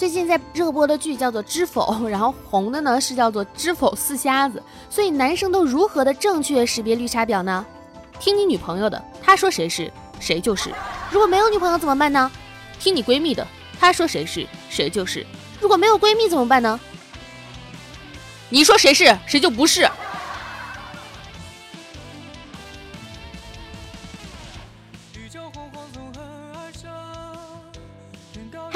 最近在热播的剧叫做《知否》，然后红的呢是叫做《知否四瞎子》，所以男生都如何的正确识别绿茶婊呢？听你女朋友的，她说谁是谁就是；如果没有女朋友怎么办呢？听你闺蜜的，她说谁是谁就是；如果没有闺蜜怎么办呢？你说谁是谁就不是。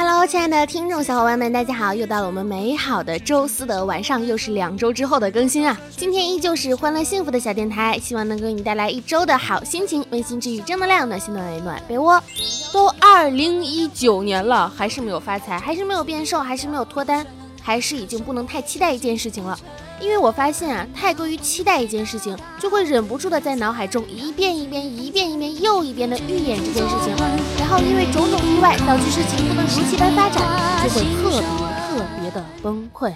Hello，亲爱的听众小伙伴们，大家好！又到了我们美好的周四的晚上，又是两周之后的更新啊！今天依旧是欢乐幸福的小电台，希望能给你带来一周的好心情，温馨治愈，正能量，暖心暖胃暖被窝。都二零一九年了，还是没有发财，还是没有变瘦，还是没有脱单，还是已经不能太期待一件事情了。因为我发现啊，太过于期待一件事情，就会忍不住的在脑海中一遍一遍、一遍一遍又一遍的预演这件事情，然后因为种种意外导致事情不能如期般发展，就会特别特别的崩溃。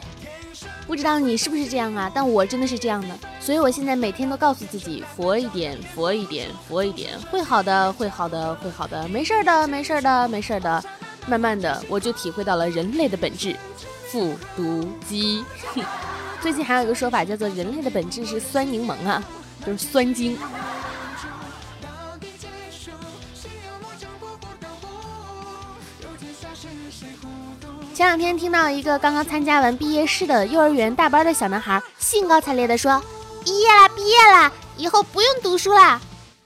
不知道你是不是这样啊？但我真的是这样的，所以我现在每天都告诉自己佛一点，佛一点，佛一点，会好的，会好的，会好的，没事的，没事的，没事的。慢慢的，我就体会到了人类的本质，复读机。最近还有一个说法叫做“人类的本质是酸柠檬啊”，就是酸精。前两天听到一个刚刚参加完毕业式的幼儿园大班的小男孩兴高采烈地说：“毕业啦，毕业啦，以后不用读书啦！”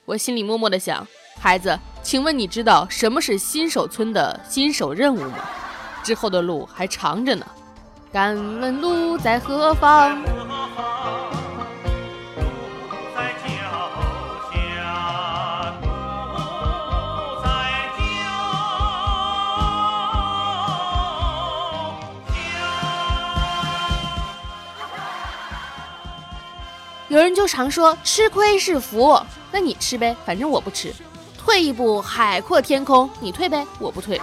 我心里默默的想：孩子，请问你知道什么是新手村的新手任务吗？之后的路还长着呢。敢问路在何方？有人就常说吃亏是福，那你吃呗，反正我不吃。退一步海阔天空，你退呗，我不退。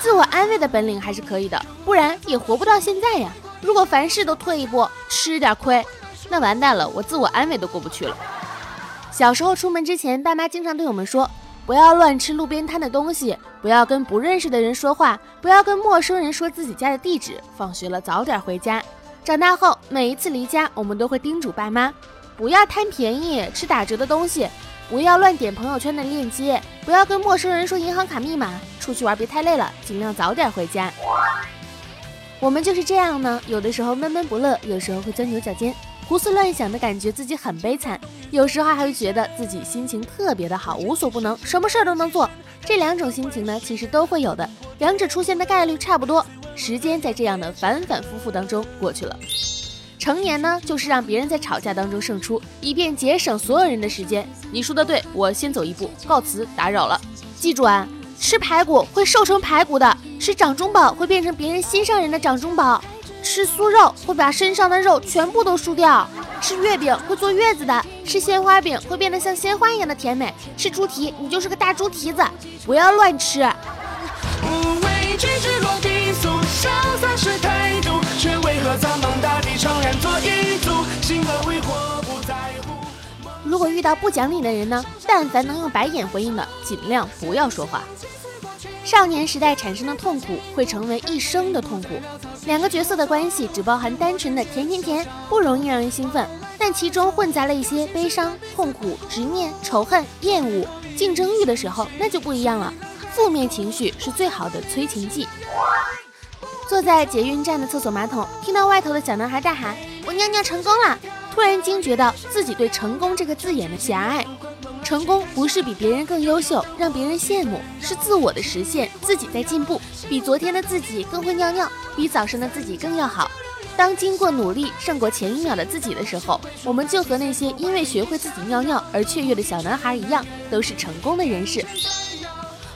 自我安慰的本领还是可以的，不然也活不到现在呀。如果凡事都退一步，吃点亏，那完蛋了，我自我安慰都过不去了。小时候出门之前，爸妈经常对我们说，不要乱吃路边摊的东西，不要跟不认识的人说话，不要跟陌生人说自己家的地址，放学了早点回家。长大后，每一次离家，我们都会叮嘱爸妈，不要贪便宜吃打折的东西。不要乱点朋友圈的链接，不要跟陌生人说银行卡密码。出去玩别太累了，尽量早点回家。我们就是这样呢，有的时候闷闷不乐，有时候会钻牛角尖，胡思乱想的感觉自己很悲惨，有时候还会觉得自己心情特别的好，无所不能，什么事儿都能做。这两种心情呢，其实都会有的，两者出现的概率差不多。时间在这样的反反复复当中过去了。成年呢，就是让别人在吵架当中胜出，以便节省所有人的时间。你说的对，我先走一步，告辞，打扰了。记住啊，吃排骨会瘦成排骨的，吃掌中宝会变成别人心上人的掌中宝，吃酥肉会把身上的肉全部都输掉，吃月饼会坐月子的，吃鲜花饼会变得像鲜花一样的甜美，吃猪蹄你就是个大猪蹄子，不要乱吃。如果遇到不讲理的人呢？但凡能用白眼回应的，尽量不要说话。少年时代产生的痛苦会成为一生的痛苦。两个角色的关系只包含单纯的甜甜甜，不容易让人兴奋，但其中混杂了一些悲伤、痛苦、执念、仇恨、厌恶、竞争欲的时候，那就不一样了。负面情绪是最好的催情剂。坐在捷运站的厕所马桶，听到外头的小男孩大喊：“我尿尿成功了！”突然惊觉到自己对“成功”这个字眼的狭隘。成功不是比别人更优秀，让别人羡慕，是自我的实现，自己在进步，比昨天的自己更会尿尿，比早上的自己更要好。当经过努力胜过前一秒的自己的时候，我们就和那些因为学会自己尿尿而雀跃的小男孩一样，都是成功的人士。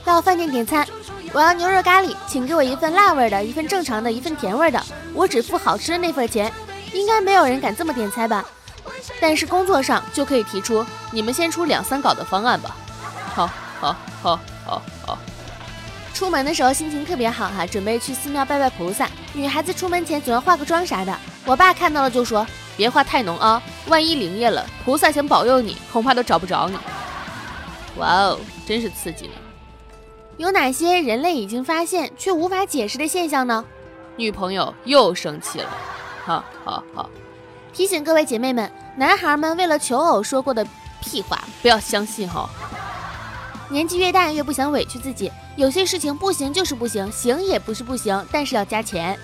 到饭店点餐。我要牛肉咖喱，请给我一份辣味的，一份正常的，一份甜味的，我只付好吃的那份钱。应该没有人敢这么点菜吧？但是工作上就可以提出，你们先出两三稿的方案吧。好，好，好，好，好。出门的时候心情特别好哈，准备去寺庙拜拜菩萨。女孩子出门前总要化个妆啥的。我爸看到了就说，别化太浓啊，万一灵验了，菩萨想保佑你，恐怕都找不着你。哇哦，真是刺激呢。有哪些人类已经发现却无法解释的现象呢？女朋友又生气了，哈哈哈！提醒各位姐妹们，男孩们为了求偶说过的屁话不要相信哈。年纪越大越不想委屈自己，有些事情不行就是不行，行也不是不行，但是要加钱。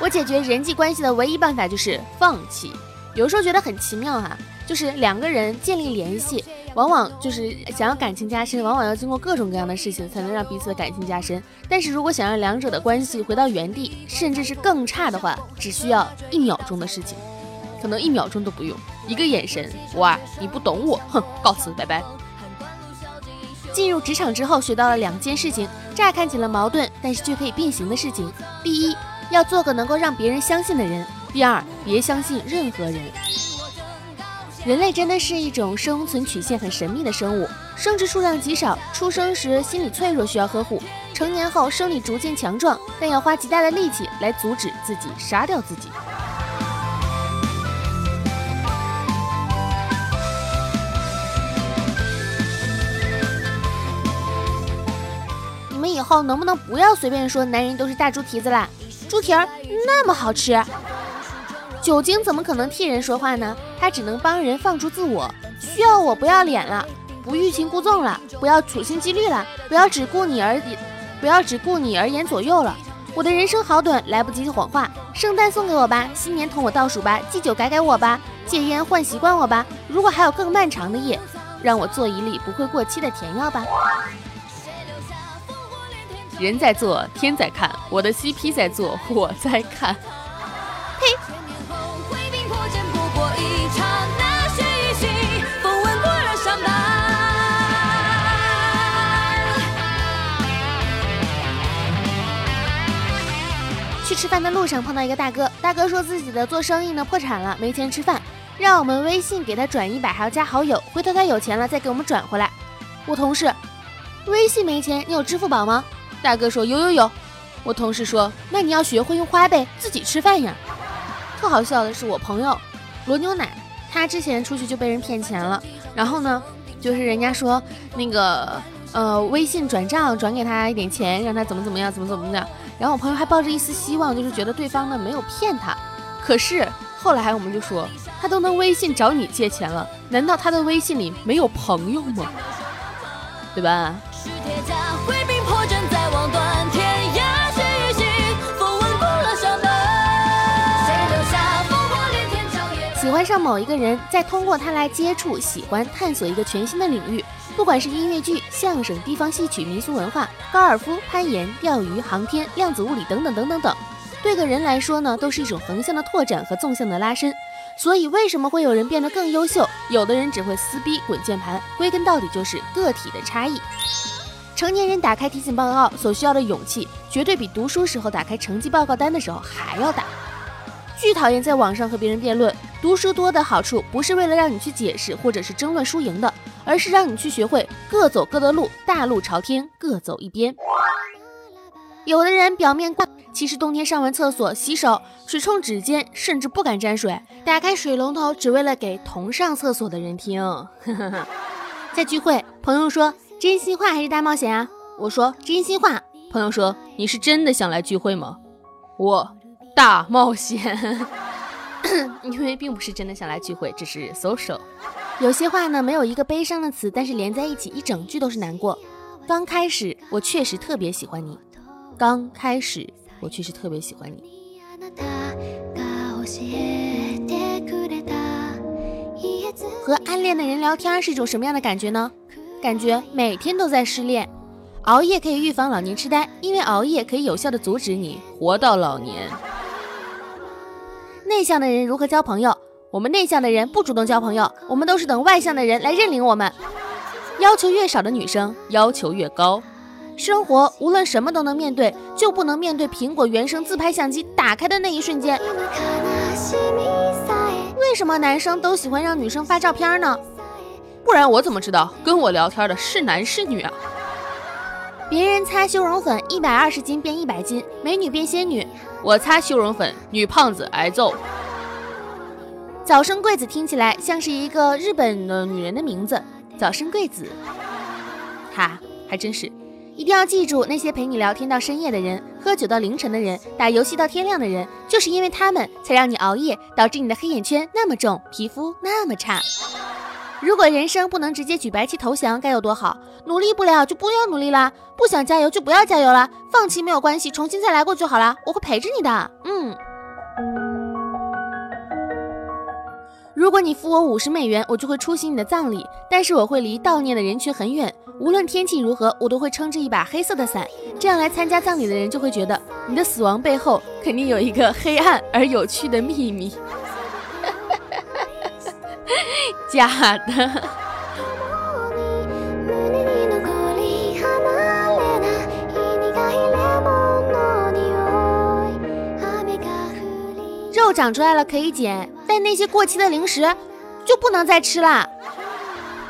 我解决人际关系的唯一办法就是放弃。有时候觉得很奇妙哈，就是两个人建立联系。往往就是想要感情加深，往往要经过各种各样的事情才能让彼此的感情加深。但是如果想让两者的关系回到原地，甚至是更差的话，只需要一秒钟的事情，可能一秒钟都不用，一个眼神，哇，你不懂我，哼，告辞，拜拜。进入职场之后，学到了两件事情，乍看起来矛盾，但是却可以并行的事情。第一，要做个能够让别人相信的人；第二，别相信任何人。人类真的是一种生存曲线很神秘的生物，生殖数量极少，出生时心理脆弱需要呵护，成年后生理逐渐强壮，但要花极大的力气来阻止自己杀掉自己。你们以后能不能不要随便说男人都是大猪蹄子啦？猪蹄儿那么好吃。酒精怎么可能替人说话呢？它只能帮人放逐自我。需要我不要脸了，不欲擒故纵了，不要处心积虑了，不要只顾你而不要只顾你而言左右了。我的人生好短，来不及谎话。圣诞送给我吧，新年同我倒数吧，祭酒改改我吧，戒烟换习惯我吧。如果还有更漫长的夜，让我做一粒不会过期的甜药吧。人在做，天在看，我的 CP 在做，我在看。嘿。去吃饭的路上碰到一个大哥，大哥说自己的做生意呢破产了，没钱吃饭，让我们微信给他转一百，还要加好友，回头他有钱了再给我们转回来。我同事，微信没钱，你有支付宝吗？大哥说有有有。我同事说，那你要学会用花呗自己吃饭呀。特好笑的是我朋友罗牛奶，他之前出去就被人骗钱了，然后呢，就是人家说那个呃微信转账转给他一点钱，让他怎么怎么样，怎么怎么样。然后我朋友还抱着一丝希望，就是觉得对方呢没有骗他。可是后来我们就说，他都能微信找你借钱了，难道他的微信里没有朋友吗？对吧？喜欢上某一个人，再通过他来接触、喜欢、探索一个全新的领域。不管是音乐剧、相声、地方戏曲、民俗文化、高尔夫、攀岩、钓鱼、航天、量子物理等等等等等，对个人来说呢，都是一种横向的拓展和纵向的拉伸。所以，为什么会有人变得更优秀？有的人只会撕逼、滚键盘，归根到底就是个体的差异。成年人打开提醒报告所需要的勇气，绝对比读书时候打开成绩报告单的时候还要大。巨讨厌在网上和别人辩论。读书多的好处，不是为了让你去解释或者是争论输赢的。而是让你去学会各走各的路，大路朝天，各走一边。有的人表面挂，其实冬天上完厕所洗手，水冲指尖，甚至不敢沾水，打开水龙头只为了给同上厕所的人听。在聚会，朋友说真心话还是大冒险啊？我说真心话。朋友说你是真的想来聚会吗？我大冒险，因为并不是真的想来聚会，只是 social。有些话呢，没有一个悲伤的词，但是连在一起一整句都是难过。刚开始我确实特别喜欢你，刚开始我确实特别喜欢你。和暗恋的人聊天是一种什么样的感觉呢？感觉每天都在失恋。熬夜可以预防老年痴呆，因为熬夜可以有效的阻止你活到老年。内向的人如何交朋友？我们内向的人不主动交朋友，我们都是等外向的人来认领我们。要求越少的女生要求越高。生活无论什么都能面对，就不能面对苹果原生自拍相机打开的那一瞬间。为什么男生都喜欢让女生发照片呢？不然我怎么知道跟我聊天的是男是女啊？别人擦修容粉一百二十斤变一百斤，美女变仙女，我擦修容粉女胖子挨揍。早生贵子听起来像是一个日本的女人的名字，早生贵子，哈，还真是。一定要记住，那些陪你聊天到深夜的人，喝酒到凌晨的人，打游戏到天亮的人，就是因为他们才让你熬夜，导致你的黑眼圈那么重，皮肤那么差。如果人生不能直接举白旗投降，该有多好！努力不了就不要努力啦，不想加油就不要加油了，放弃没有关系，重新再来过就好了，我会陪着你的。嗯。如果你付我五十美元，我就会出席你的葬礼，但是我会离悼念的人群很远。无论天气如何，我都会撑着一把黑色的伞。这样来参加葬礼的人就会觉得你的死亡背后肯定有一个黑暗而有趣的秘密。假的。长出来了可以减，但那些过期的零食就不能再吃啦。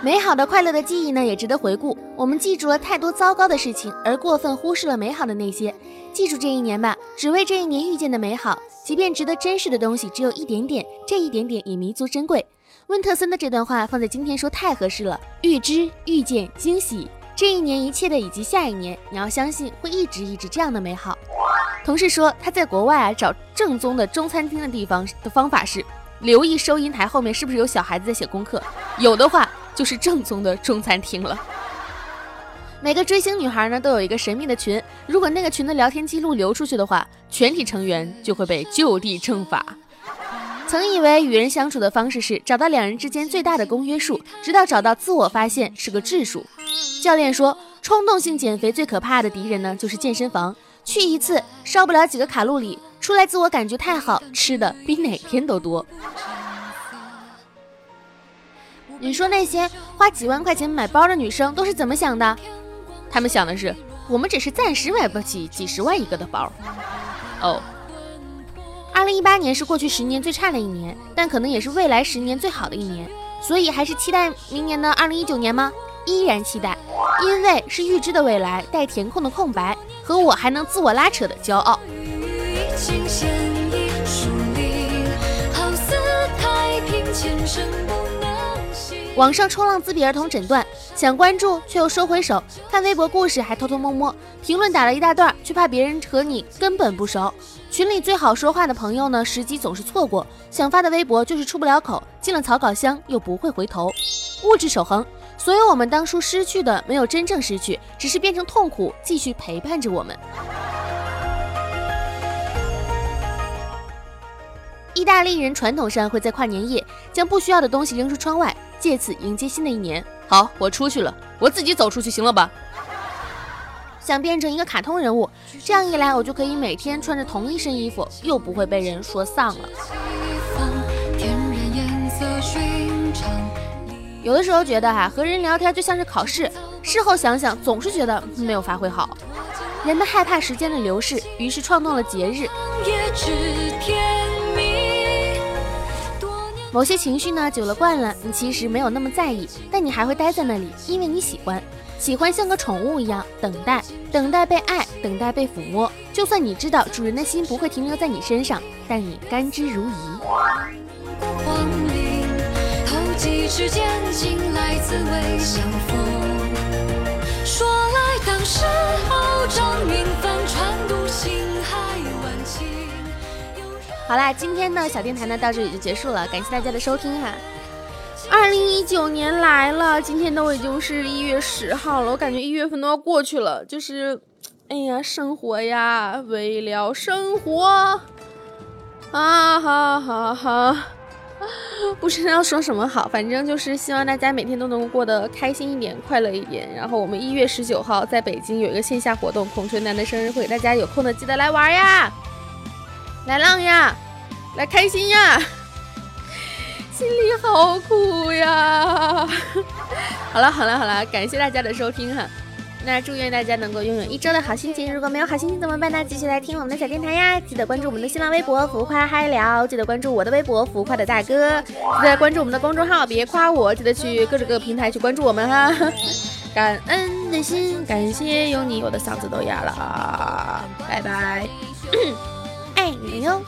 美好的、快乐的记忆呢，也值得回顾。我们记住了太多糟糕的事情，而过分忽视了美好的那些。记住这一年吧，只为这一年遇见的美好。即便值得珍视的东西只有一点点，这一点点也弥足珍贵。温特森的这段话放在今天说太合适了。预知、遇见、惊喜，这一年一切的以及下一年，你要相信会一直一直这样的美好。同事说他在国外啊找正宗的中餐厅的地方的方法是留意收银台后面是不是有小孩子在写功课，有的话。就是正宗的中餐厅了。每个追星女孩呢都有一个神秘的群，如果那个群的聊天记录流出去的话，全体成员就会被就地正法。曾以为与人相处的方式是找到两人之间最大的公约数，直到找到自我发现是个质数。教练说，冲动性减肥最可怕的敌人呢就是健身房，去一次烧不了几个卡路里，出来自我感觉太好，吃的比哪天都多。你说那些花几万块钱买包的女生都是怎么想的？她们想的是，我们只是暂时买不起几十万一个的包。哦，二零一八年是过去十年最差的一年，但可能也是未来十年最好的一年，所以还是期待明年的二零一九年吗？依然期待，因为是预知的未来带填空的空白和我还能自我拉扯的骄傲。网上冲浪自闭儿童诊断，想关注却又收回手，看微博故事还偷偷摸摸，评论打了一大段，却怕别人和你根本不熟。群里最好说话的朋友呢，时机总是错过，想发的微博就是出不了口，进了草稿箱又不会回头。物质守恒，所有我们当初失去的没有真正失去，只是变成痛苦，继续陪伴着我们。意大利人传统上会在跨年夜将不需要的东西扔出窗外。借此迎接新的一年。好，我出去了，我自己走出去行了吧？想变成一个卡通人物，这样一来，我就可以每天穿着同一身衣服，又不会被人说丧了。有的时候觉得哈，和人聊天就像是考试，事后想想，总是觉得没有发挥好。人们害怕时间的流逝，于是创造了节日。某些情绪呢，久了惯了，你其实没有那么在意，但你还会待在那里，因为你喜欢，喜欢像个宠物一样等待，等待被爱，等待被抚摸。就算你知道主人的心不会停留在你身上，但你甘之如饴。说来当时候张云帆传渡心海万顷。好啦，今天呢小电台呢到这里就结束了，感谢大家的收听哈。二零一九年来了，今天都已经是一月十号了，我感觉一月份都要过去了。就是，哎呀，生活呀，为了生活，啊哈哈哈，不知道说什么好，反正就是希望大家每天都能够过得开心一点，快乐一点。然后我们一月十九号在北京有一个线下活动，孔春楠的生日会，大家有空的记得来玩呀。来浪呀，来开心呀，心里好苦呀。好了好了好了，感谢大家的收听哈。那祝愿大家能够拥有一周的好心情。如果没有好心情怎么办呢？继续来听我们的小电台呀。记得关注我们的新浪微博浮夸嗨聊，记得关注我的微博浮夸的大哥，记得关注我们的公众号别夸我，记得去各种各个平台去关注我们哈。感恩的心，感谢有你，我的嗓子都哑了，拜拜。爱你哟。